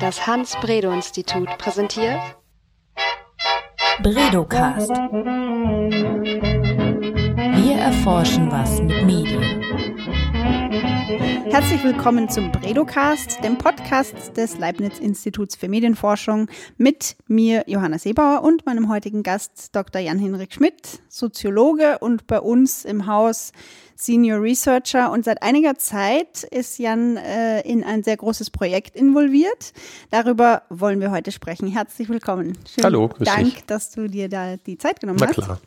Das Hans-Bredow-Institut präsentiert Bredocast. Wir erforschen was mit Medien. Herzlich willkommen zum Bredocast, dem Podcast des Leibniz-Instituts für Medienforschung mit mir, Johanna Seebauer, und meinem heutigen Gast, Dr. Jan-Henrik Schmidt, Soziologe und bei uns im Haus Senior Researcher. Und seit einiger Zeit ist Jan äh, in ein sehr großes Projekt involviert. Darüber wollen wir heute sprechen. Herzlich willkommen. Schönen Hallo, grüß Dank, dich. dass du dir da die Zeit genommen Na hast. klar.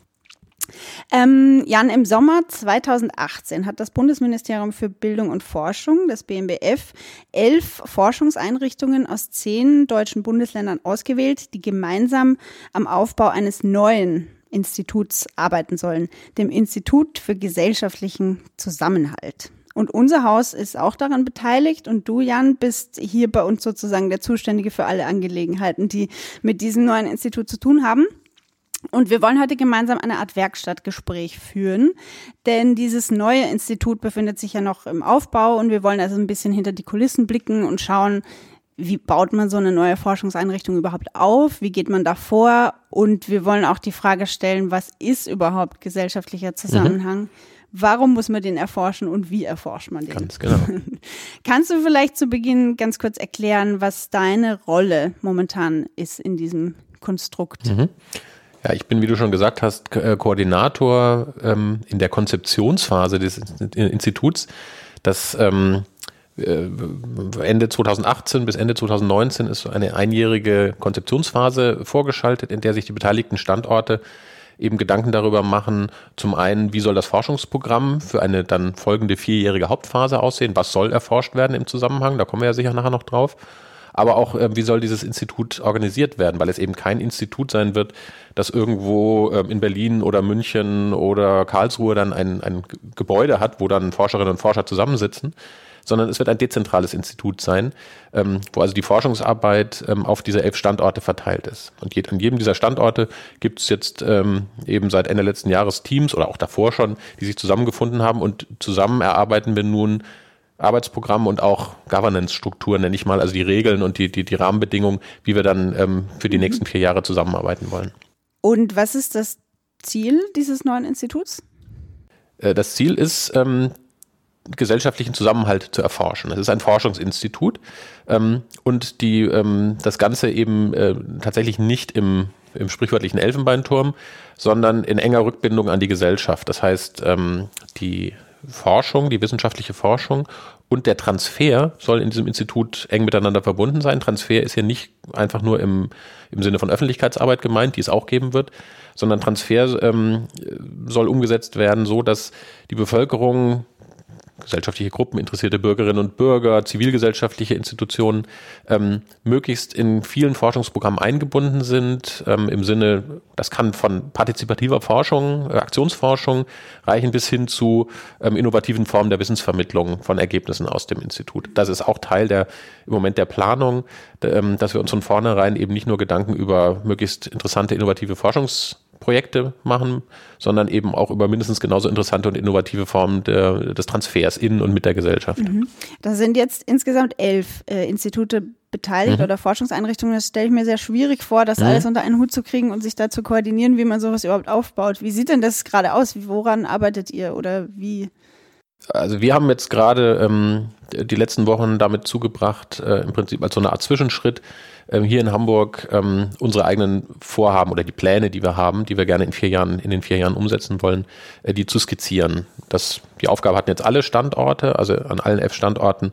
Ähm, Jan, im Sommer 2018 hat das Bundesministerium für Bildung und Forschung, das BMBF, elf Forschungseinrichtungen aus zehn deutschen Bundesländern ausgewählt, die gemeinsam am Aufbau eines neuen Instituts arbeiten sollen, dem Institut für gesellschaftlichen Zusammenhalt. Und unser Haus ist auch daran beteiligt und du, Jan, bist hier bei uns sozusagen der Zuständige für alle Angelegenheiten, die mit diesem neuen Institut zu tun haben. Und wir wollen heute gemeinsam eine Art Werkstattgespräch führen, denn dieses neue Institut befindet sich ja noch im Aufbau und wir wollen also ein bisschen hinter die Kulissen blicken und schauen, wie baut man so eine neue Forschungseinrichtung überhaupt auf? Wie geht man da vor? Und wir wollen auch die Frage stellen, was ist überhaupt gesellschaftlicher Zusammenhang? Mhm. Warum muss man den erforschen und wie erforscht man den? Ganz genau. Kannst du vielleicht zu Beginn ganz kurz erklären, was deine Rolle momentan ist in diesem Konstrukt? Mhm. Ja, ich bin, wie du schon gesagt hast, Ko Koordinator ähm, in der Konzeptionsphase des Instituts. Das ähm, Ende 2018 bis Ende 2019 ist eine einjährige Konzeptionsphase vorgeschaltet, in der sich die beteiligten Standorte eben Gedanken darüber machen, zum einen, wie soll das Forschungsprogramm für eine dann folgende vierjährige Hauptphase aussehen, was soll erforscht werden im Zusammenhang, da kommen wir ja sicher nachher noch drauf, aber auch, äh, wie soll dieses Institut organisiert werden, weil es eben kein Institut sein wird, das irgendwo äh, in Berlin oder München oder Karlsruhe dann ein, ein Gebäude hat, wo dann Forscherinnen und Forscher zusammensitzen, sondern es wird ein dezentrales Institut sein, ähm, wo also die Forschungsarbeit ähm, auf diese elf Standorte verteilt ist. Und an jedem dieser Standorte gibt es jetzt ähm, eben seit Ende letzten Jahres Teams oder auch davor schon, die sich zusammengefunden haben und zusammen erarbeiten wir nun Arbeitsprogramm und auch Governance-Struktur, nenne ich mal, also die Regeln und die, die, die Rahmenbedingungen, wie wir dann ähm, für die nächsten vier Jahre zusammenarbeiten wollen. Und was ist das Ziel dieses neuen Instituts? Äh, das Ziel ist, ähm, gesellschaftlichen Zusammenhalt zu erforschen. Es ist ein Forschungsinstitut ähm, und die, ähm, das Ganze eben äh, tatsächlich nicht im, im sprichwörtlichen Elfenbeinturm, sondern in enger Rückbindung an die Gesellschaft. Das heißt, ähm, die Forschung, die wissenschaftliche Forschung und der Transfer soll in diesem Institut eng miteinander verbunden sein. Transfer ist hier nicht einfach nur im, im Sinne von Öffentlichkeitsarbeit gemeint, die es auch geben wird, sondern Transfer ähm, soll umgesetzt werden, so dass die Bevölkerung gesellschaftliche Gruppen, interessierte Bürgerinnen und Bürger, zivilgesellschaftliche Institutionen ähm, möglichst in vielen Forschungsprogrammen eingebunden sind, ähm, im Sinne, das kann von partizipativer Forschung, äh, Aktionsforschung reichen bis hin zu ähm, innovativen Formen der Wissensvermittlung von Ergebnissen aus dem Institut. Das ist auch Teil der im Moment der Planung, ähm, dass wir uns von vornherein eben nicht nur Gedanken über möglichst interessante, innovative Forschungs Projekte machen, sondern eben auch über mindestens genauso interessante und innovative Formen der, des Transfers in und mit der Gesellschaft. Mhm. Da sind jetzt insgesamt elf äh, Institute beteiligt mhm. oder Forschungseinrichtungen. Das stelle ich mir sehr schwierig vor, das mhm. alles unter einen Hut zu kriegen und sich da zu koordinieren, wie man sowas überhaupt aufbaut. Wie sieht denn das gerade aus? Woran arbeitet ihr oder wie? Also wir haben jetzt gerade ähm, die letzten Wochen damit zugebracht, äh, im Prinzip als so eine Art Zwischenschritt, ähm, hier in Hamburg ähm, unsere eigenen Vorhaben oder die Pläne, die wir haben, die wir gerne in vier Jahren, in den vier Jahren umsetzen wollen, äh, die zu skizzieren. Das, die Aufgabe hatten jetzt alle Standorte, also an allen F-Standorten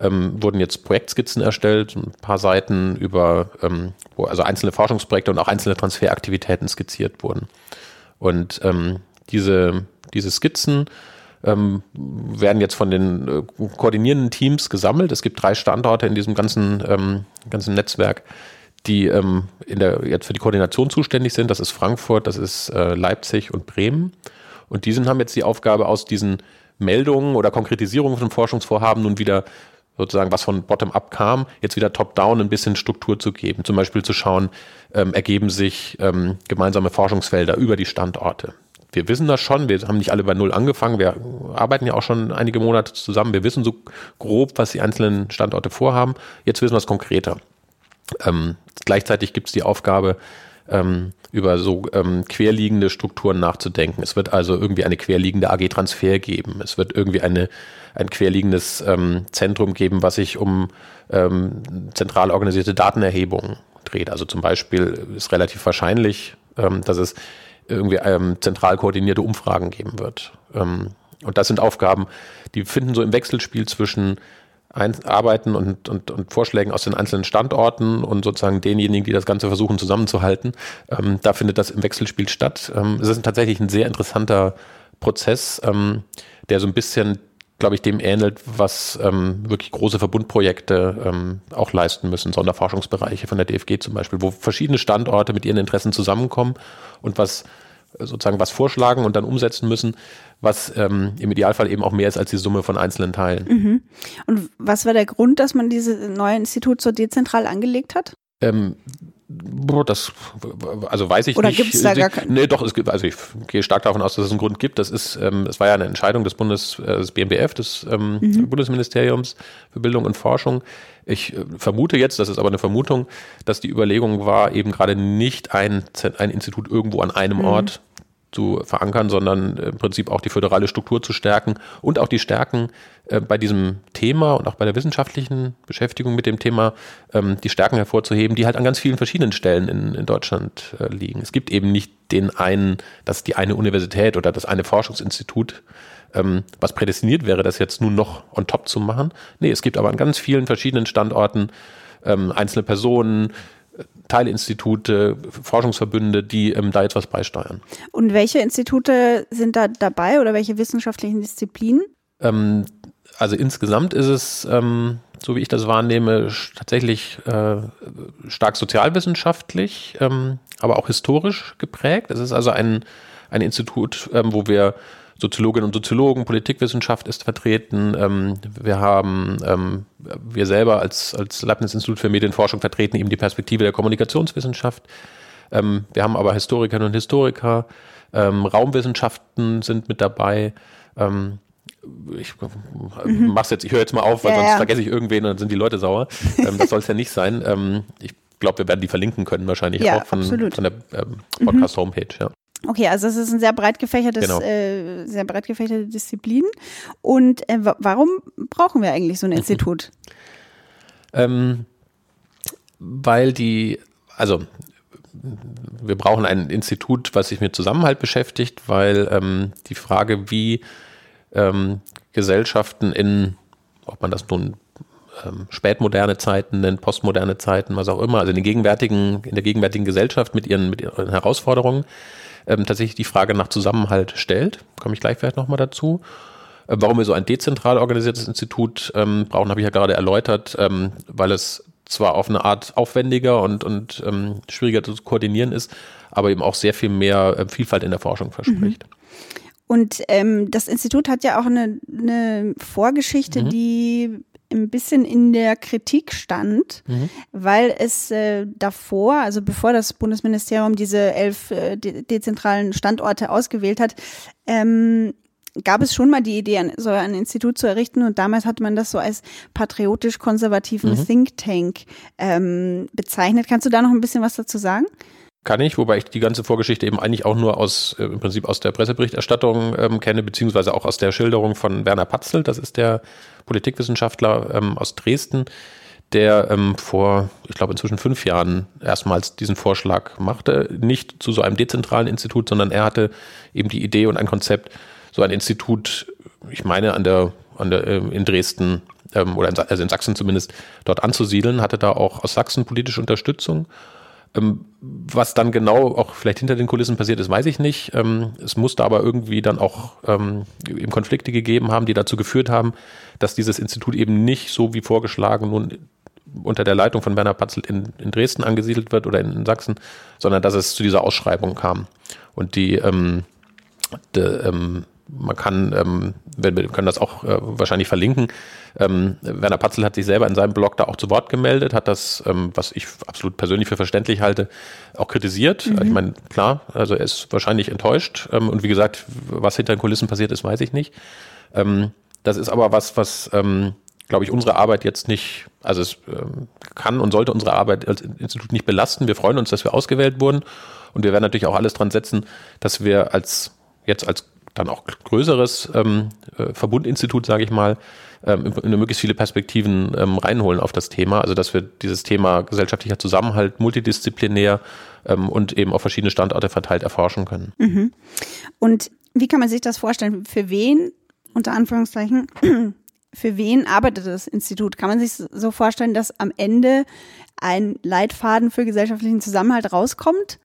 ähm, wurden jetzt Projektskizzen erstellt, ein paar Seiten über, ähm, wo also einzelne Forschungsprojekte und auch einzelne Transferaktivitäten skizziert wurden. Und ähm, diese, diese Skizzen ähm, werden jetzt von den äh, koordinierenden Teams gesammelt. Es gibt drei Standorte in diesem ganzen, ähm, ganzen Netzwerk, die ähm, in der, jetzt für die Koordination zuständig sind. Das ist Frankfurt, das ist äh, Leipzig und Bremen. Und die haben jetzt die Aufgabe, aus diesen Meldungen oder Konkretisierungen von Forschungsvorhaben nun wieder sozusagen, was von Bottom-up kam, jetzt wieder Top-down ein bisschen Struktur zu geben. Zum Beispiel zu schauen, ähm, ergeben sich ähm, gemeinsame Forschungsfelder über die Standorte wir wissen das schon, wir haben nicht alle bei Null angefangen, wir arbeiten ja auch schon einige Monate zusammen, wir wissen so grob, was die einzelnen Standorte vorhaben. Jetzt wissen wir es konkreter. Ähm, gleichzeitig gibt es die Aufgabe, ähm, über so ähm, querliegende Strukturen nachzudenken. Es wird also irgendwie eine querliegende AG Transfer geben. Es wird irgendwie eine, ein querliegendes ähm, Zentrum geben, was sich um ähm, zentral organisierte Datenerhebung dreht. Also zum Beispiel ist relativ wahrscheinlich, ähm, dass es irgendwie ähm, zentral koordinierte Umfragen geben wird. Ähm, und das sind Aufgaben, die finden so im Wechselspiel zwischen Arbeiten und, und, und Vorschlägen aus den einzelnen Standorten und sozusagen denjenigen, die das Ganze versuchen zusammenzuhalten. Ähm, da findet das im Wechselspiel statt. Ähm, es ist tatsächlich ein sehr interessanter Prozess, ähm, der so ein bisschen, glaube ich, dem ähnelt, was ähm, wirklich große Verbundprojekte ähm, auch leisten müssen, Sonderforschungsbereiche von der DFG zum Beispiel, wo verschiedene Standorte mit ihren Interessen zusammenkommen und was sozusagen was vorschlagen und dann umsetzen müssen, was ähm, im Idealfall eben auch mehr ist als die Summe von einzelnen Teilen. Mhm. Und was war der Grund, dass man dieses neue Institut so dezentral angelegt hat? Ähm, das, also weiß ich Oder nicht. Oder gibt es da gar keinen? Nee, doch, es gibt, also ich gehe stark davon aus, dass es einen Grund gibt. Das ist, ähm, es war ja eine Entscheidung des Bundes, äh, des BMBF, des ähm, mhm. Bundesministeriums für Bildung und Forschung. Ich äh, vermute jetzt, das ist aber eine Vermutung, dass die Überlegung war, eben gerade nicht ein, ein Institut irgendwo an einem mhm. Ort zu verankern, sondern im Prinzip auch die föderale Struktur zu stärken und auch die Stärken äh, bei diesem Thema und auch bei der wissenschaftlichen Beschäftigung mit dem Thema, ähm, die Stärken hervorzuheben, die halt an ganz vielen verschiedenen Stellen in, in Deutschland äh, liegen. Es gibt eben nicht den einen, dass die eine Universität oder das eine Forschungsinstitut, ähm, was prädestiniert wäre, das jetzt nun noch on top zu machen. Nee, es gibt aber an ganz vielen verschiedenen Standorten ähm, einzelne Personen, Teilinstitute, Forschungsverbünde, die ähm, da jetzt was beisteuern. Und welche Institute sind da dabei oder welche wissenschaftlichen Disziplinen? Ähm, also insgesamt ist es, ähm, so wie ich das wahrnehme, tatsächlich äh, stark sozialwissenschaftlich, ähm, aber auch historisch geprägt. Es ist also ein, ein Institut, ähm, wo wir Soziologinnen und Soziologen, Politikwissenschaft ist vertreten. Ähm, wir haben, ähm, wir selber als, als Leibniz-Institut für Medienforschung vertreten eben die Perspektive der Kommunikationswissenschaft. Ähm, wir haben aber Historikerinnen und Historiker, ähm, Raumwissenschaften sind mit dabei. Ähm, ich mhm. mach's jetzt, ich höre jetzt mal auf, weil ja, sonst ja. vergesse ich irgendwen und dann sind die Leute sauer. Ähm, das soll es ja nicht sein. ich glaube, wir werden die verlinken können, wahrscheinlich ja, auch von, von der Podcast-Homepage, ja. Okay, also es ist ein sehr breit gefächertes, genau. äh, sehr breit gefächerte Disziplin. Und äh, warum brauchen wir eigentlich so ein Institut? ähm, weil die, also wir brauchen ein Institut, was sich mit Zusammenhalt beschäftigt, weil ähm, die Frage, wie ähm, Gesellschaften in, ob man das nun ähm, spätmoderne Zeiten nennt, postmoderne Zeiten, was auch immer, also in, den gegenwärtigen, in der gegenwärtigen Gesellschaft mit ihren, mit ihren Herausforderungen, ähm, tatsächlich die Frage nach Zusammenhalt stellt. Komme ich gleich vielleicht nochmal dazu. Äh, warum wir so ein dezentral organisiertes Institut ähm, brauchen, habe ich ja gerade erläutert, ähm, weil es zwar auf eine Art aufwendiger und, und ähm, schwieriger zu koordinieren ist, aber eben auch sehr viel mehr äh, Vielfalt in der Forschung verspricht. Mhm. Und ähm, das Institut hat ja auch eine, eine Vorgeschichte, mhm. die ein bisschen in der Kritik stand, mhm. weil es äh, davor, also bevor das Bundesministerium diese elf äh, de dezentralen Standorte ausgewählt hat, ähm, gab es schon mal die Idee, ein, so ein Institut zu errichten und damals hat man das so als patriotisch-konservativen mhm. Think Tank ähm, bezeichnet. Kannst du da noch ein bisschen was dazu sagen? Kann ich, wobei ich die ganze Vorgeschichte eben eigentlich auch nur aus, äh, im Prinzip aus der Presseberichterstattung ähm, kenne, beziehungsweise auch aus der Schilderung von Werner Patzel, das ist der Politikwissenschaftler ähm, aus Dresden, der ähm, vor, ich glaube, inzwischen fünf Jahren erstmals diesen Vorschlag machte, nicht zu so einem dezentralen Institut, sondern er hatte eben die Idee und ein Konzept, so ein Institut, ich meine, an der, an der, äh, in Dresden ähm, oder in, also in Sachsen zumindest, dort anzusiedeln, hatte da auch aus Sachsen politische Unterstützung was dann genau auch vielleicht hinter den Kulissen passiert ist, weiß ich nicht. Ähm, es musste aber irgendwie dann auch ähm, eben Konflikte gegeben haben, die dazu geführt haben, dass dieses Institut eben nicht so wie vorgeschlagen nun unter der Leitung von Werner Patzelt in, in Dresden angesiedelt wird oder in, in, Sachsen, sondern dass es zu dieser Ausschreibung kam. Und die, ähm, de, ähm, man kann, ähm, wir, wir können das auch äh, wahrscheinlich verlinken. Ähm, Werner Patzel hat sich selber in seinem Blog da auch zu Wort gemeldet, hat das, ähm, was ich absolut persönlich für verständlich halte, auch kritisiert. Mhm. Ich meine, klar, also er ist wahrscheinlich enttäuscht. Ähm, und wie gesagt, was hinter den Kulissen passiert ist, weiß ich nicht. Ähm, das ist aber was, was, ähm, glaube ich, unsere Arbeit jetzt nicht, also es ähm, kann und sollte unsere Arbeit als Institut nicht belasten. Wir freuen uns, dass wir ausgewählt wurden. Und wir werden natürlich auch alles dran setzen, dass wir als jetzt als dann auch größeres ähm, äh, Verbundinstitut, sage ich mal, ähm, in möglichst viele Perspektiven ähm, reinholen auf das Thema. Also dass wir dieses Thema gesellschaftlicher Zusammenhalt multidisziplinär ähm, und eben auf verschiedene Standorte verteilt erforschen können. Mhm. Und wie kann man sich das vorstellen? Für wen, unter Anführungszeichen, für wen arbeitet das Institut? Kann man sich so vorstellen, dass am Ende ein Leitfaden für gesellschaftlichen Zusammenhalt rauskommt?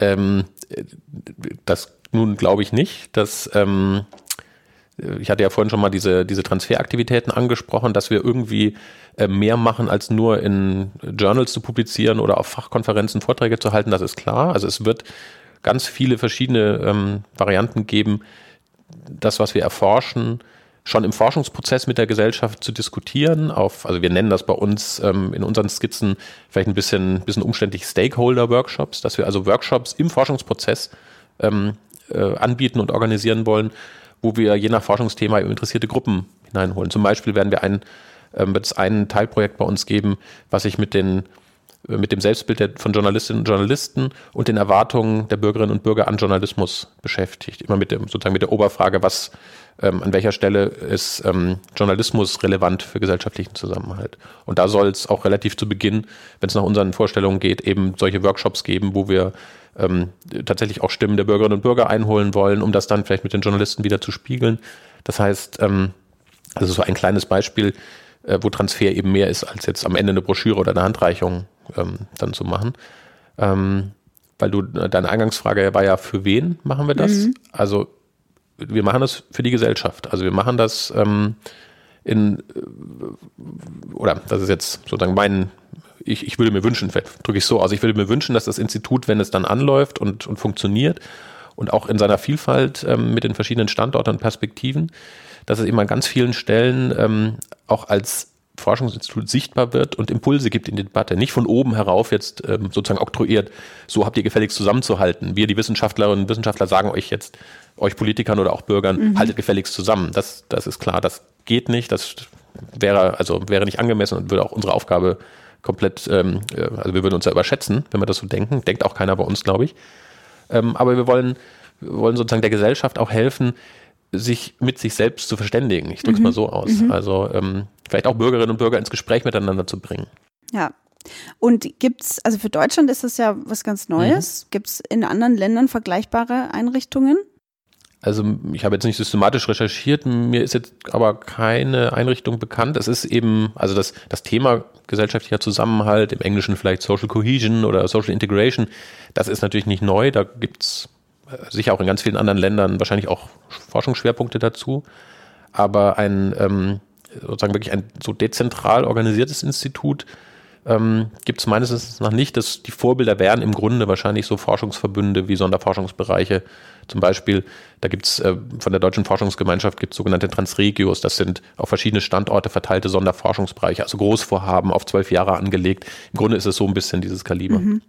Ähm, das nun glaube ich nicht, dass ähm, ich hatte ja vorhin schon mal diese, diese Transferaktivitäten angesprochen, dass wir irgendwie äh, mehr machen, als nur in Journals zu publizieren oder auf Fachkonferenzen Vorträge zu halten, das ist klar. Also es wird ganz viele verschiedene ähm, Varianten geben, das, was wir erforschen, schon im Forschungsprozess mit der Gesellschaft zu diskutieren. Auf, also wir nennen das bei uns ähm, in unseren Skizzen vielleicht ein bisschen, bisschen umständlich Stakeholder-Workshops, dass wir also Workshops im Forschungsprozess ähm, äh, anbieten und organisieren wollen, wo wir je nach Forschungsthema interessierte Gruppen hineinholen. Zum Beispiel werden wir ein, äh, wird es ein Teilprojekt bei uns geben, was sich mit den äh, mit dem Selbstbild von Journalistinnen und Journalisten und den Erwartungen der Bürgerinnen und Bürger an Journalismus beschäftigt. Immer mit dem, sozusagen mit der Oberfrage, was, ähm, an welcher Stelle ist ähm, Journalismus relevant für gesellschaftlichen Zusammenhalt. Und da soll es auch relativ zu Beginn, wenn es nach unseren Vorstellungen geht, eben solche Workshops geben, wo wir ähm, tatsächlich auch Stimmen der Bürgerinnen und Bürger einholen wollen, um das dann vielleicht mit den Journalisten wieder zu spiegeln. Das heißt, ähm, das ist so ein kleines Beispiel, äh, wo Transfer eben mehr ist, als jetzt am Ende eine Broschüre oder eine Handreichung ähm, dann zu machen. Ähm, weil du, deine Eingangsfrage war ja, für wen machen wir das? Mhm. Also wir machen das für die Gesellschaft. Also wir machen das ähm, in, oder das ist jetzt sozusagen mein, ich, ich würde mir wünschen, drücke ich so aus, ich würde mir wünschen, dass das Institut, wenn es dann anläuft und, und funktioniert und auch in seiner Vielfalt ähm, mit den verschiedenen Standorten und Perspektiven, dass es eben an ganz vielen Stellen ähm, auch als Forschungsinstitut sichtbar wird und Impulse gibt in die Debatte. Nicht von oben herauf jetzt ähm, sozusagen oktroyiert, so habt ihr gefälligst zusammenzuhalten. Wir, die Wissenschaftlerinnen und Wissenschaftler, sagen euch jetzt, euch Politikern oder auch Bürgern, mhm. haltet gefälligst zusammen. Das, das ist klar, das geht nicht, das wäre, also wäre nicht angemessen und würde auch unsere Aufgabe komplett, ähm, äh, also wir würden uns ja überschätzen, wenn wir das so denken. Denkt auch keiner bei uns, glaube ich. Ähm, aber wir wollen, wir wollen sozusagen der Gesellschaft auch helfen, sich mit sich selbst zu verständigen. Ich drücke es mhm. mal so aus. Mhm. Also ähm, vielleicht auch Bürgerinnen und Bürger ins Gespräch miteinander zu bringen. Ja. Und gibt es, also für Deutschland ist das ja was ganz Neues. Mhm. Gibt es in anderen Ländern vergleichbare Einrichtungen? Also ich habe jetzt nicht systematisch recherchiert, mir ist jetzt aber keine Einrichtung bekannt. Es ist eben, also das, das Thema gesellschaftlicher Zusammenhalt, im Englischen vielleicht Social Cohesion oder Social Integration, das ist natürlich nicht neu. Da gibt's äh, sicher auch in ganz vielen anderen Ländern wahrscheinlich auch Forschungsschwerpunkte dazu. Aber ein ähm, sozusagen wirklich ein so dezentral organisiertes Institut ähm, gibt es meines Wissens noch nicht. Dass die Vorbilder wären im Grunde wahrscheinlich so Forschungsverbünde wie Sonderforschungsbereiche. Zum Beispiel, da gibt es äh, von der Deutschen Forschungsgemeinschaft gibt sogenannte Transregios. Das sind auf verschiedene Standorte verteilte Sonderforschungsbereiche, also Großvorhaben auf zwölf Jahre angelegt. Im Grunde ist es so ein bisschen dieses Kaliber. Mhm.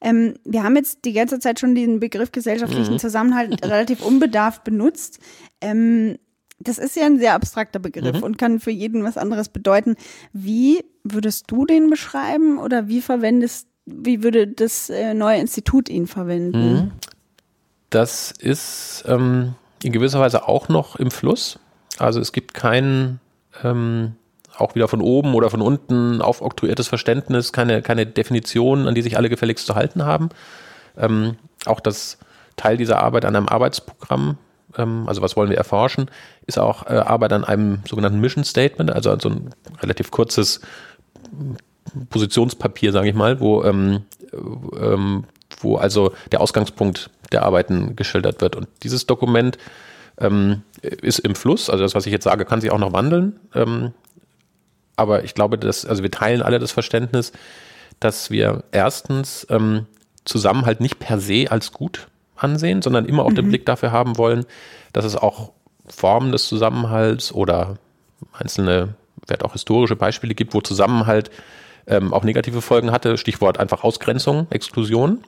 Ähm, wir haben jetzt die ganze Zeit schon diesen Begriff gesellschaftlichen mhm. Zusammenhalt relativ unbedarft benutzt. Ähm, das ist ja ein sehr abstrakter Begriff mhm. und kann für jeden was anderes bedeuten. Wie würdest du den beschreiben oder wie verwendest, wie würde das äh, neue Institut ihn verwenden? Mhm. Das ist ähm, in gewisser Weise auch noch im Fluss. Also es gibt kein ähm, auch wieder von oben oder von unten aufoktroyiertes Verständnis, keine, keine Definition, an die sich alle gefälligst zu halten haben. Ähm, auch das Teil dieser Arbeit an einem Arbeitsprogramm also was wollen wir erforschen, ist auch äh, Arbeit an einem sogenannten Mission Statement, also so ein relativ kurzes Positionspapier, sage ich mal, wo, ähm, ähm, wo also der Ausgangspunkt der Arbeiten geschildert wird. Und dieses Dokument ähm, ist im Fluss, also das, was ich jetzt sage, kann sich auch noch wandeln. Ähm, aber ich glaube, dass, also wir teilen alle das Verständnis, dass wir erstens ähm, Zusammenhalt nicht per se als gut ansehen, sondern immer auch mhm. den Blick dafür haben wollen, dass es auch Formen des Zusammenhalts oder einzelne, vielleicht auch historische Beispiele gibt, wo Zusammenhalt ähm, auch negative Folgen hatte. Stichwort einfach Ausgrenzung, Exklusion.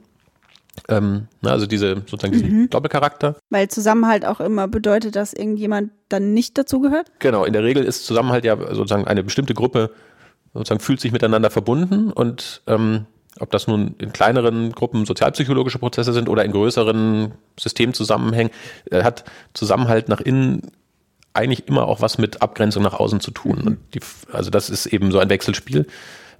Ähm, ne, also diese sozusagen diesen mhm. Doppelcharakter. Weil Zusammenhalt auch immer bedeutet, dass irgendjemand dann nicht dazugehört? Genau, in der Regel ist Zusammenhalt ja sozusagen eine bestimmte Gruppe sozusagen fühlt sich miteinander verbunden und ähm, ob das nun in kleineren Gruppen sozialpsychologische Prozesse sind oder in größeren Systemzusammenhängen, äh, hat Zusammenhalt nach innen eigentlich immer auch was mit Abgrenzung nach außen zu tun. Die, also das ist eben so ein Wechselspiel.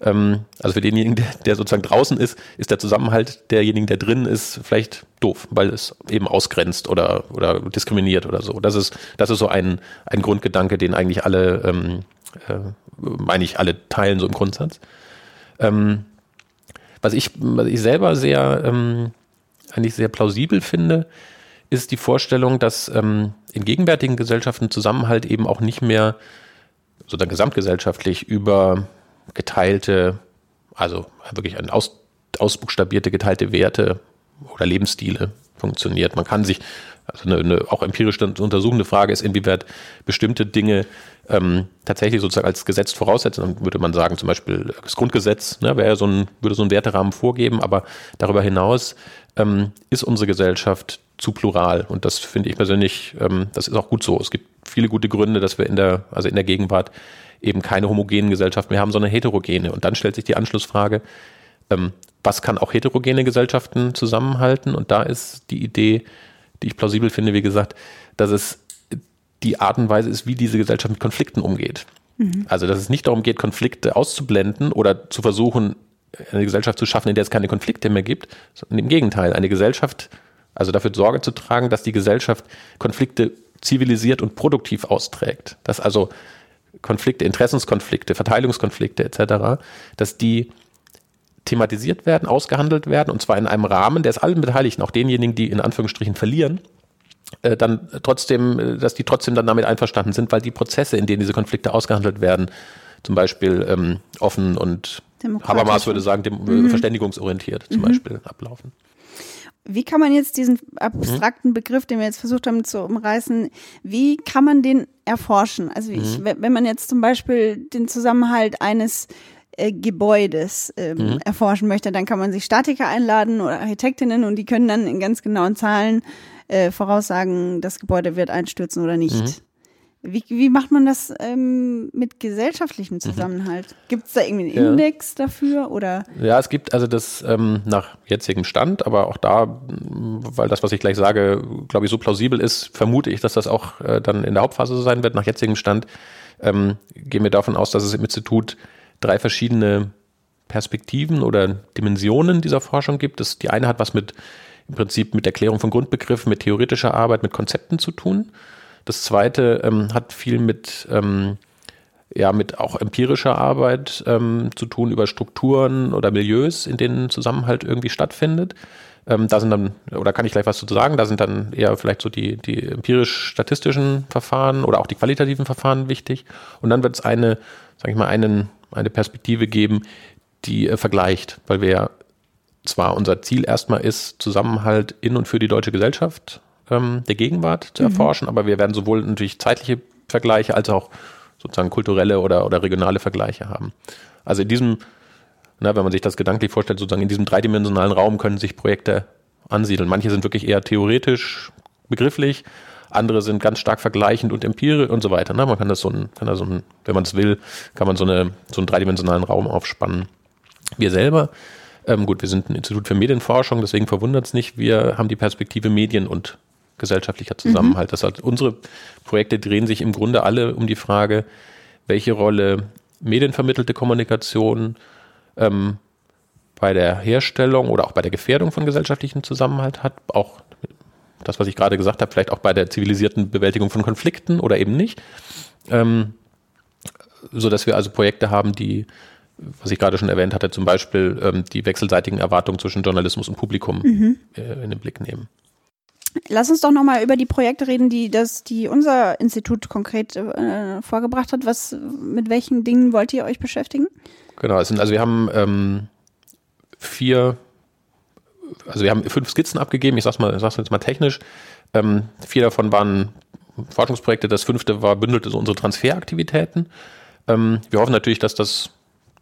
Ähm, also für denjenigen, der, der, sozusagen draußen ist, ist der Zusammenhalt derjenigen, der drin ist, vielleicht doof, weil es eben ausgrenzt oder, oder diskriminiert oder so. Das ist, das ist so ein, ein Grundgedanke, den eigentlich alle, ähm, äh, meine ich, alle teilen, so im Grundsatz. Ähm, was ich, was ich selber sehr, ähm, eigentlich sehr plausibel finde, ist die Vorstellung, dass ähm, in gegenwärtigen Gesellschaften Zusammenhalt eben auch nicht mehr sozusagen gesamtgesellschaftlich über geteilte, also wirklich aus, ausbuchstabierte geteilte Werte oder Lebensstile funktioniert. Man kann sich, also eine, eine auch empirisch untersuchende Frage ist, inwieweit bestimmte Dinge ähm, tatsächlich sozusagen als Gesetz voraussetzen. Dann würde man sagen, zum Beispiel das Grundgesetz ne, wäre so ein, würde so einen Werterahmen vorgeben, aber darüber hinaus ähm, ist unsere Gesellschaft zu plural. Und das finde ich persönlich, ähm, das ist auch gut so. Es gibt viele gute Gründe, dass wir in der, also in der Gegenwart eben keine homogenen Gesellschaften mehr haben, sondern heterogene. Und dann stellt sich die Anschlussfrage, ähm, was kann auch heterogene Gesellschaften zusammenhalten? Und da ist die Idee, die ich plausibel finde, wie gesagt, dass es die Art und Weise ist, wie diese Gesellschaft mit Konflikten umgeht. Mhm. Also, dass es nicht darum geht, Konflikte auszublenden oder zu versuchen, eine Gesellschaft zu schaffen, in der es keine Konflikte mehr gibt, sondern im Gegenteil, eine Gesellschaft, also dafür Sorge zu tragen, dass die Gesellschaft Konflikte zivilisiert und produktiv austrägt. Dass also Konflikte, Interessenskonflikte, Verteilungskonflikte etc., dass die thematisiert werden, ausgehandelt werden und zwar in einem Rahmen, der es allen Beteiligten, auch denjenigen, die in Anführungsstrichen verlieren, äh, dann trotzdem, äh, dass die trotzdem dann damit einverstanden sind, weil die Prozesse, in denen diese Konflikte ausgehandelt werden, zum Beispiel ähm, offen und Habermas würde sagen, dem, mhm. verständigungsorientiert zum mhm. Beispiel ablaufen. Wie kann man jetzt diesen abstrakten Begriff, den wir jetzt versucht haben zu umreißen, wie kann man den erforschen? Also ich, mhm. wenn man jetzt zum Beispiel den Zusammenhalt eines äh, Gebäudes ähm, mhm. erforschen möchte, dann kann man sich Statiker einladen oder Architektinnen und die können dann in ganz genauen Zahlen äh, voraussagen, das Gebäude wird einstürzen oder nicht. Mhm. Wie, wie macht man das ähm, mit gesellschaftlichem mhm. Zusammenhalt? Mhm. Gibt es da irgendwie einen ja. Index dafür oder? Ja, es gibt also das ähm, nach jetzigem Stand, aber auch da, weil das, was ich gleich sage, glaube ich, so plausibel ist, vermute ich, dass das auch äh, dann in der Hauptphase so sein wird. Nach jetzigem Stand ähm, gehen wir davon aus, dass es im Institut drei verschiedene Perspektiven oder Dimensionen dieser Forschung gibt. Das, die eine hat was mit im Prinzip mit Erklärung von Grundbegriffen, mit theoretischer Arbeit, mit Konzepten zu tun. Das zweite ähm, hat viel mit, ähm, ja, mit auch empirischer Arbeit ähm, zu tun über Strukturen oder Milieus, in denen Zusammenhalt irgendwie stattfindet. Ähm, da sind dann, oder kann ich gleich was zu sagen, da sind dann eher vielleicht so die, die empirisch-statistischen Verfahren oder auch die qualitativen Verfahren wichtig. Und dann wird es eine, sage ich mal, einen, eine Perspektive geben, die äh, vergleicht, weil wir zwar unser Ziel erstmal ist, Zusammenhalt in und für die deutsche Gesellschaft ähm, der Gegenwart zu mhm. erforschen, aber wir werden sowohl natürlich zeitliche Vergleiche als auch sozusagen kulturelle oder, oder regionale Vergleiche haben. Also in diesem, na, wenn man sich das gedanklich vorstellt, sozusagen in diesem dreidimensionalen Raum können sich Projekte ansiedeln. Manche sind wirklich eher theoretisch begrifflich, andere sind ganz stark vergleichend und empirisch und so weiter. Ne? Man kann das so ein, kann das so ein, wenn man es will, kann man so, eine, so einen dreidimensionalen Raum aufspannen. Wir selber, ähm, gut, wir sind ein Institut für Medienforschung, deswegen verwundert es nicht, wir haben die Perspektive Medien und gesellschaftlicher Zusammenhalt. Mhm. Das heißt, unsere Projekte drehen sich im Grunde alle um die Frage, welche Rolle medienvermittelte Kommunikation ähm, bei der Herstellung oder auch bei der Gefährdung von gesellschaftlichem Zusammenhalt hat, auch das, was ich gerade gesagt habe, vielleicht auch bei der zivilisierten Bewältigung von Konflikten oder eben nicht, ähm, so dass wir also Projekte haben, die, was ich gerade schon erwähnt hatte, zum Beispiel ähm, die wechselseitigen Erwartungen zwischen Journalismus und Publikum mhm. äh, in den Blick nehmen. Lass uns doch nochmal über die Projekte reden, die das, die unser Institut konkret äh, vorgebracht hat. Was, mit welchen Dingen wollt ihr euch beschäftigen? Genau, es sind, also wir haben ähm, vier also wir haben fünf Skizzen abgegeben, ich sag's mal, sag's jetzt mal technisch. Ähm, vier davon waren Forschungsprojekte, das fünfte war bündelte so unsere Transferaktivitäten. Ähm, wir hoffen natürlich, dass das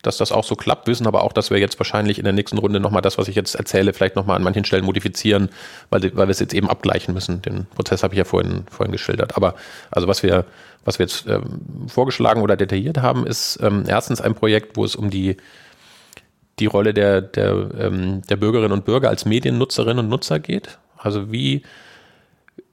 dass das auch so klappt, wissen aber auch, dass wir jetzt wahrscheinlich in der nächsten Runde nochmal das, was ich jetzt erzähle, vielleicht nochmal an manchen Stellen modifizieren, weil, weil wir es jetzt eben abgleichen müssen. Den Prozess habe ich ja vorhin, vorhin geschildert. Aber also was wir, was wir jetzt ähm, vorgeschlagen oder detailliert haben, ist ähm, erstens ein Projekt, wo es um die, die Rolle der, der, ähm, der Bürgerinnen und Bürger als Mediennutzerinnen und Nutzer geht. Also wie,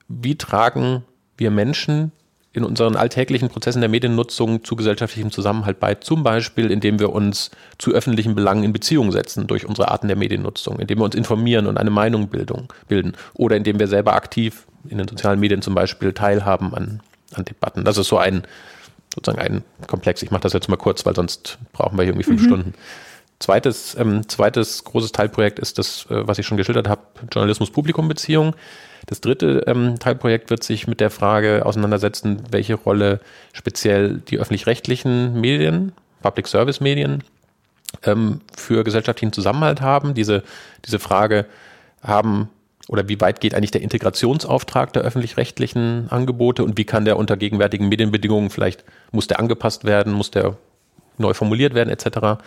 wie tragen wir Menschen in unseren alltäglichen Prozessen der Mediennutzung zu gesellschaftlichem Zusammenhalt bei, zum Beispiel indem wir uns zu öffentlichen Belangen in Beziehung setzen durch unsere Arten der Mediennutzung, indem wir uns informieren und eine Meinung bilden oder indem wir selber aktiv in den sozialen Medien zum Beispiel teilhaben an, an Debatten. Das ist so ein sozusagen ein Komplex. Ich mache das jetzt mal kurz, weil sonst brauchen wir hier irgendwie fünf mhm. Stunden. Zweites, ähm, zweites großes Teilprojekt ist das, äh, was ich schon geschildert habe, Journalismus-Publikum-Beziehung. Das dritte ähm, Teilprojekt wird sich mit der Frage auseinandersetzen, welche Rolle speziell die öffentlich-rechtlichen Medien, Public Service Medien, ähm, für gesellschaftlichen Zusammenhalt haben. Diese, diese Frage haben oder wie weit geht eigentlich der Integrationsauftrag der öffentlich-rechtlichen Angebote und wie kann der unter gegenwärtigen Medienbedingungen vielleicht, muss der angepasst werden, muss der neu formuliert werden etc.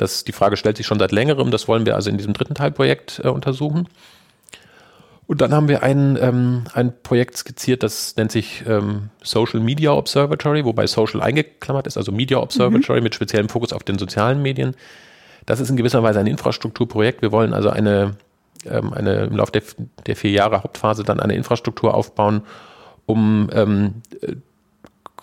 Das, die Frage stellt sich schon seit längerem, das wollen wir also in diesem dritten Teilprojekt äh, untersuchen. Und dann haben wir ein, ähm, ein Projekt skizziert, das nennt sich ähm, Social Media Observatory, wobei Social eingeklammert ist, also Media Observatory mhm. mit speziellem Fokus auf den sozialen Medien. Das ist in gewisser Weise ein Infrastrukturprojekt. Wir wollen also eine, ähm, eine im Laufe der, der vier Jahre Hauptphase dann eine Infrastruktur aufbauen, um ähm,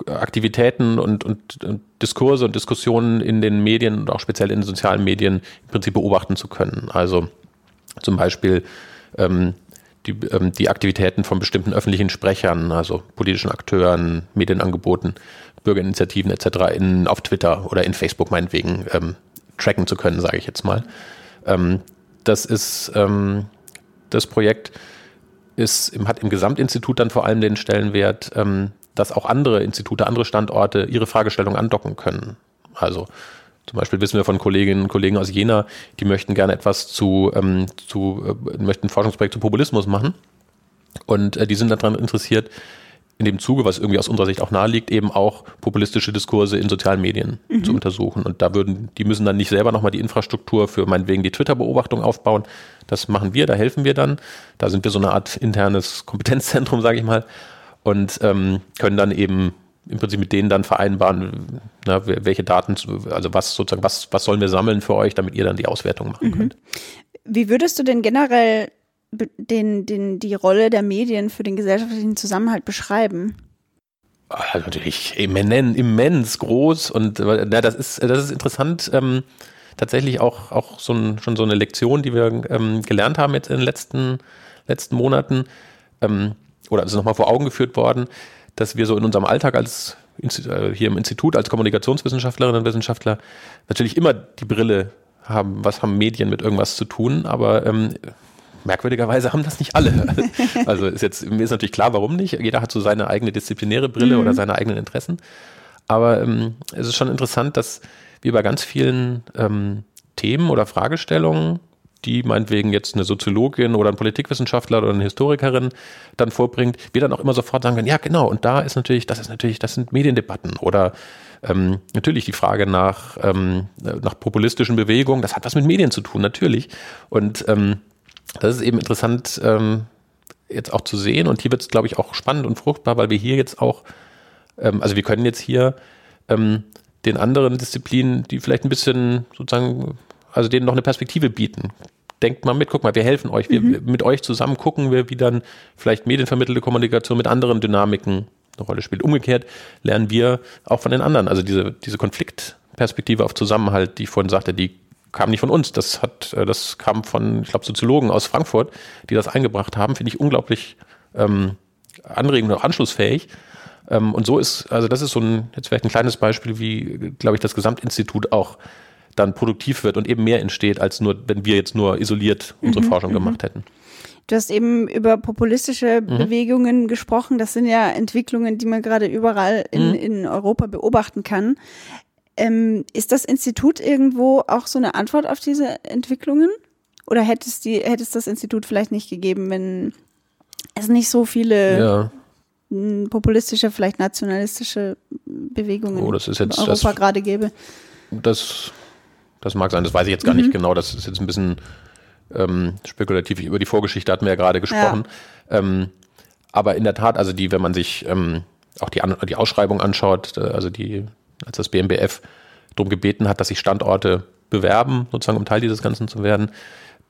Aktivitäten und, und, und Diskurse und Diskussionen in den Medien und auch speziell in den sozialen Medien im Prinzip beobachten zu können. Also zum Beispiel ähm, die, ähm, die Aktivitäten von bestimmten öffentlichen Sprechern, also politischen Akteuren, Medienangeboten, Bürgerinitiativen etc. In, auf Twitter oder in Facebook meinetwegen ähm, tracken zu können, sage ich jetzt mal. Ähm, das ist ähm, das Projekt ist, hat im Gesamtinstitut dann vor allem den Stellenwert, ähm, dass auch andere Institute, andere Standorte ihre Fragestellung andocken können. Also zum Beispiel wissen wir von Kolleginnen und Kollegen aus Jena, die möchten gerne etwas zu, ähm, zu äh, möchten ein Forschungsprojekt zu Populismus machen. Und äh, die sind daran interessiert, in dem Zuge, was irgendwie aus unserer Sicht auch naheliegt, eben auch populistische Diskurse in sozialen Medien mhm. zu untersuchen. Und da würden, die müssen dann nicht selber nochmal die Infrastruktur für meinetwegen die Twitter-Beobachtung aufbauen. Das machen wir, da helfen wir dann. Da sind wir so eine Art internes Kompetenzzentrum, sage ich mal, und ähm, können dann eben im Prinzip mit denen dann vereinbaren, na, welche Daten, also was sozusagen, was, was sollen wir sammeln für euch, damit ihr dann die Auswertung machen mhm. könnt. Wie würdest du denn generell den, den, die Rolle der Medien für den gesellschaftlichen Zusammenhalt beschreiben? Also natürlich immens, immens groß und na, das ist, das ist interessant. Ähm, tatsächlich auch, auch so ein, schon so eine Lektion, die wir ähm, gelernt haben jetzt in den letzten, letzten Monaten, ähm, oder ist nochmal vor Augen geführt worden, dass wir so in unserem Alltag als äh, hier im Institut als Kommunikationswissenschaftlerinnen und Wissenschaftler natürlich immer die Brille haben, was haben Medien mit irgendwas zu tun, aber ähm, merkwürdigerweise haben das nicht alle. Also ist jetzt, mir ist natürlich klar, warum nicht. Jeder hat so seine eigene disziplinäre Brille mhm. oder seine eigenen Interessen. Aber ähm, es ist schon interessant, dass wir bei ganz vielen ähm, Themen oder Fragestellungen die meinetwegen jetzt eine Soziologin oder ein Politikwissenschaftler oder eine Historikerin dann vorbringt, wir dann auch immer sofort sagen können, ja genau, und da ist natürlich, das ist natürlich, das sind Mediendebatten oder ähm, natürlich die Frage nach, ähm, nach populistischen Bewegungen, das hat was mit Medien zu tun, natürlich. Und ähm, das ist eben interessant ähm, jetzt auch zu sehen und hier wird es, glaube ich, auch spannend und fruchtbar, weil wir hier jetzt auch, ähm, also wir können jetzt hier ähm, den anderen Disziplinen, die vielleicht ein bisschen sozusagen also denen noch eine Perspektive bieten. Denkt mal mit, guck mal, wir helfen euch. Wir, mhm. Mit euch zusammen gucken wir, wie dann vielleicht medienvermittelte Kommunikation mit anderen Dynamiken eine Rolle spielt. Umgekehrt lernen wir auch von den anderen. Also diese, diese Konfliktperspektive auf Zusammenhalt, die ich vorhin sagte, die kam nicht von uns. Das hat, äh, das kam von, ich glaube, Soziologen aus Frankfurt, die das eingebracht haben. Finde ich unglaublich ähm, anregend und auch anschlussfähig. Ähm, und so ist, also das ist so ein, jetzt vielleicht ein kleines Beispiel, wie, glaube ich, das Gesamtinstitut auch dann produktiv wird und eben mehr entsteht, als nur, wenn wir jetzt nur isoliert unsere mhm, Forschung mhm. gemacht hätten. Du hast eben über populistische mhm. Bewegungen gesprochen. Das sind ja Entwicklungen, die man gerade überall in, mhm. in Europa beobachten kann. Ähm, ist das Institut irgendwo auch so eine Antwort auf diese Entwicklungen? Oder hätte es, die, hätte es das Institut vielleicht nicht gegeben, wenn es nicht so viele Ja. m, populistische, vielleicht nationalistische Bewegungen Oh, das ist jetzt in Europa das- gerade gäbe? Das, das mag sein, das weiß ich jetzt gar Mhm. nicht genau. Das ist jetzt ein bisschen ähm, spekulativ. Über die Vorgeschichte hatten wir ja gerade gesprochen. Ähm, aber in der Tat, also die, wenn man sich ähm, auch die, An die Ausschreibung anschaut, äh, also die, als das BMBF darum gebeten hat, dass sich Standorte bewerben, sozusagen um Teil dieses Ganzen zu werden,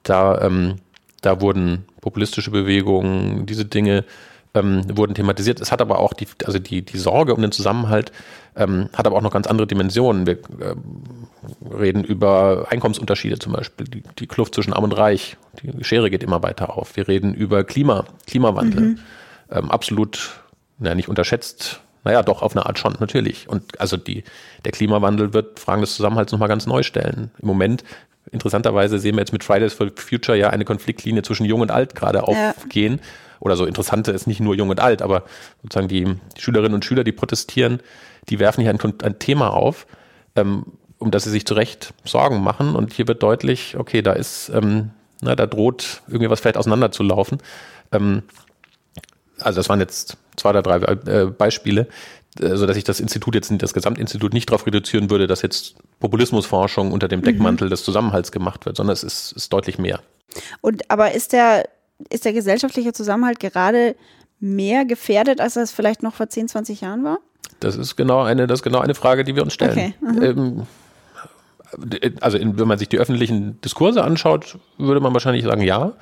da, ähm, da wurden populistische Bewegungen, diese Dinge ähm, wurden thematisiert. Es hat aber auch die, also die, die Sorge um den Zusammenhalt ähm, hat aber auch noch ganz andere Dimensionen. Wir ähm, reden über Einkommensunterschiede zum Beispiel, die, die Kluft zwischen Arm und Reich, die Schere geht immer weiter auf. Wir reden über Klima, Klimawandel, ähm, absolut, naja, nicht unterschätzt, naja, doch auf eine Art schon, natürlich. Und also die, der Klimawandel wird Fragen des Zusammenhalts nochmal ganz neu stellen. Im Moment, interessanterweise, sehen wir jetzt mit Fridays for Future ja eine Konfliktlinie zwischen Jung und Alt gerade Ja. aufgehen. Oder so interessante ist nicht nur Jung und Alt, aber sozusagen die, die Schülerinnen und Schüler, die protestieren, die werfen hier ein, ein Thema auf, ähm, um das sie sich zu Recht Sorgen machen. Und hier wird deutlich, okay, da ist, ähm, na, da droht irgendwie was vielleicht auseinanderzulaufen. Ähm, also das waren jetzt zwei oder drei äh, Beispiele, äh, so dass ich das Institut jetzt, das Gesamtinstitut nicht darauf reduzieren würde, dass jetzt Populismusforschung unter dem Deckmantel des Zusammenhalts gemacht wird, sondern es ist, ist deutlich mehr. Und aber ist der, ist der gesellschaftliche Zusammenhalt gerade mehr gefährdet, als das vielleicht noch vor 10, 20 Jahren war? Das ist genau eine, das ist genau eine Frage, die wir uns stellen. Okay, mhm. ähm, also in, wenn man sich die öffentlichen Diskurse anschaut, würde man wahrscheinlich sagen, ja,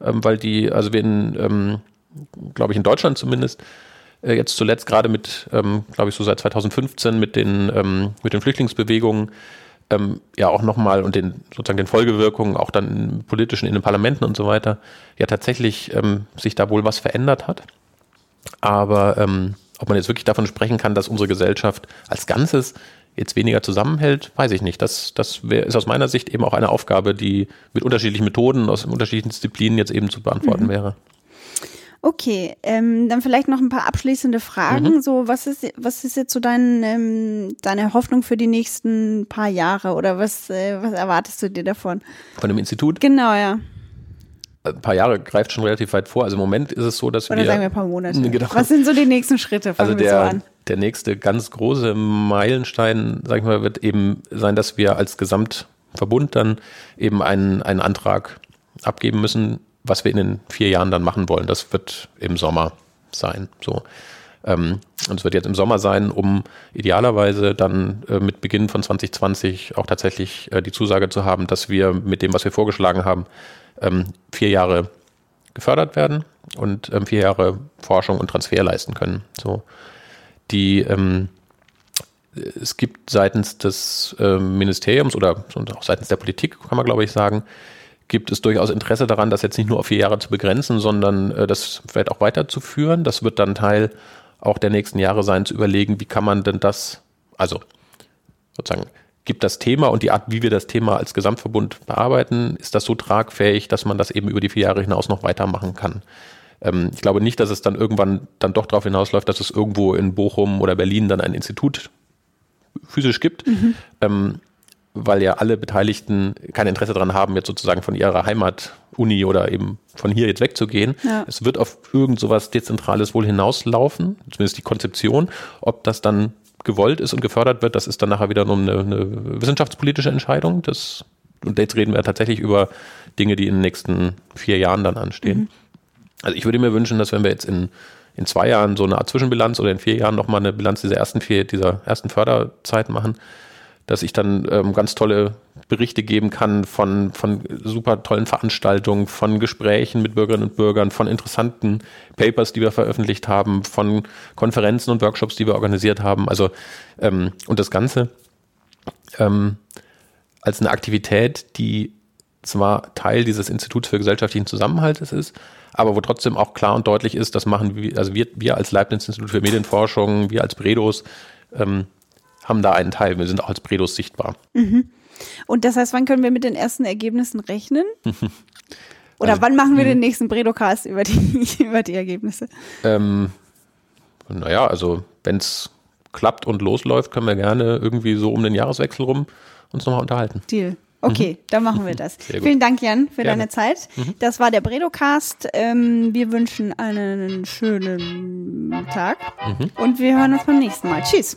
ähm, weil die, also wir in, ähm, glaube ich, in Deutschland zumindest, äh, jetzt zuletzt gerade mit, ähm, glaube ich, so seit 2015 mit den, ähm, mit den Flüchtlingsbewegungen, ähm, ja auch nochmal und den sozusagen den Folgewirkungen auch dann politischen, in den Parlamenten und so weiter, ja tatsächlich ähm, sich da wohl was verändert hat. Aber ob man jetzt wirklich davon sprechen kann, dass unsere Gesellschaft als Ganzes jetzt weniger zusammenhält, weiß ich nicht. Das, das wär, ist aus meiner Sicht eben auch eine Aufgabe, die mit unterschiedlichen Methoden aus unterschiedlichen Disziplinen jetzt eben zu beantworten wäre. Okay, ähm, dann vielleicht noch ein paar abschließende Fragen. So, was ist, was ist jetzt so dein, ähm, deine Hoffnung für die nächsten paar Jahre oder was, äh, was erwartest du dir davon? Von dem Institut, Genau, ja. Ein paar Jahre greift schon relativ weit vor. Also im Moment ist es so, dass Oder wir. sagen wir ein paar Monate. Genau. Was sind so die nächsten Schritte? Fangen Also wir so der, an. der nächste ganz große Meilenstein, sag ich mal, wird eben sein, dass wir als Gesamtverbund dann eben einen, einen Antrag abgeben müssen, was wir in den vier Jahren dann machen wollen. Das wird im Sommer sein. So. Ähm, und es wird jetzt im Sommer sein, um idealerweise dann äh, mit Beginn von 2020 auch tatsächlich äh, die Zusage zu haben, dass wir mit dem, was wir vorgeschlagen haben, ähm, vier Jahre gefördert werden und ähm, vier Jahre Forschung und Transfer leisten können. So die ähm, es gibt seitens des ähm, Ministeriums oder auch seitens der Politik, kann man glaube ich sagen, gibt es durchaus Interesse daran, das jetzt nicht nur auf vier Jahre zu begrenzen, sondern äh, das vielleicht auch weiterzuführen. Das wird dann Teil auch der nächsten Jahre sein, zu überlegen, wie kann man denn das, also sozusagen, gibt das Thema und die Art, wie wir das Thema als Gesamtverbund bearbeiten, ist das so tragfähig, dass man das eben über die vier Jahre hinaus noch weitermachen kann. Ähm, ich glaube nicht, dass es dann irgendwann dann doch darauf hinausläuft, dass es irgendwo in Bochum oder Berlin dann ein Institut physisch gibt, ähm, weil ja alle Beteiligten kein Interesse daran haben, jetzt sozusagen von ihrer Heimatuni oder eben von hier jetzt wegzugehen. Ja. Es wird auf irgend sowas Dezentrales wohl hinauslaufen, zumindest die Konzeption. Ob das dann gewollt ist und gefördert wird, das ist dann nachher wieder nur eine, eine wissenschaftspolitische Entscheidung. Das, und jetzt reden wir tatsächlich über Dinge, die in den nächsten vier Jahren dann anstehen. Also ich würde mir wünschen, dass wenn wir jetzt in, in zwei Jahren so eine Art Zwischenbilanz oder in vier Jahren nochmal eine Bilanz dieser ersten vier, dieser ersten Förderzeit machen, dass ich dann ähm, ganz tolle Berichte geben kann von, von super tollen Veranstaltungen, von Gesprächen mit Bürgerinnen und Bürgern, von interessanten Papers, die wir veröffentlicht haben, von Konferenzen und Workshops, die wir organisiert haben. Also ähm, und das Ganze ähm, als eine Aktivität, die zwar Teil dieses Instituts für gesellschaftlichen Zusammenhalt ist, aber wo trotzdem auch klar und deutlich ist, das machen wir, also wir, wir als Leibniz-Institut für Medienforschung, wir als Bredos, ähm, haben da einen Teil. Wir sind auch als Bredos sichtbar. Und das heißt, wann können wir mit den ersten Ergebnissen rechnen? Oder Also, wann machen wir den nächsten Bredocast über die, über die Ergebnisse? Ähm, naja, also wenn es klappt und losläuft, können wir gerne irgendwie so um den Jahreswechsel rum uns nochmal unterhalten. Deal. Okay, dann machen wir das. Vielen Dank, Jan, für Gerne. deine Zeit. Das war der Bredocast. Ähm, wir wünschen einen schönen Tag und wir hören uns beim nächsten Mal. Tschüss.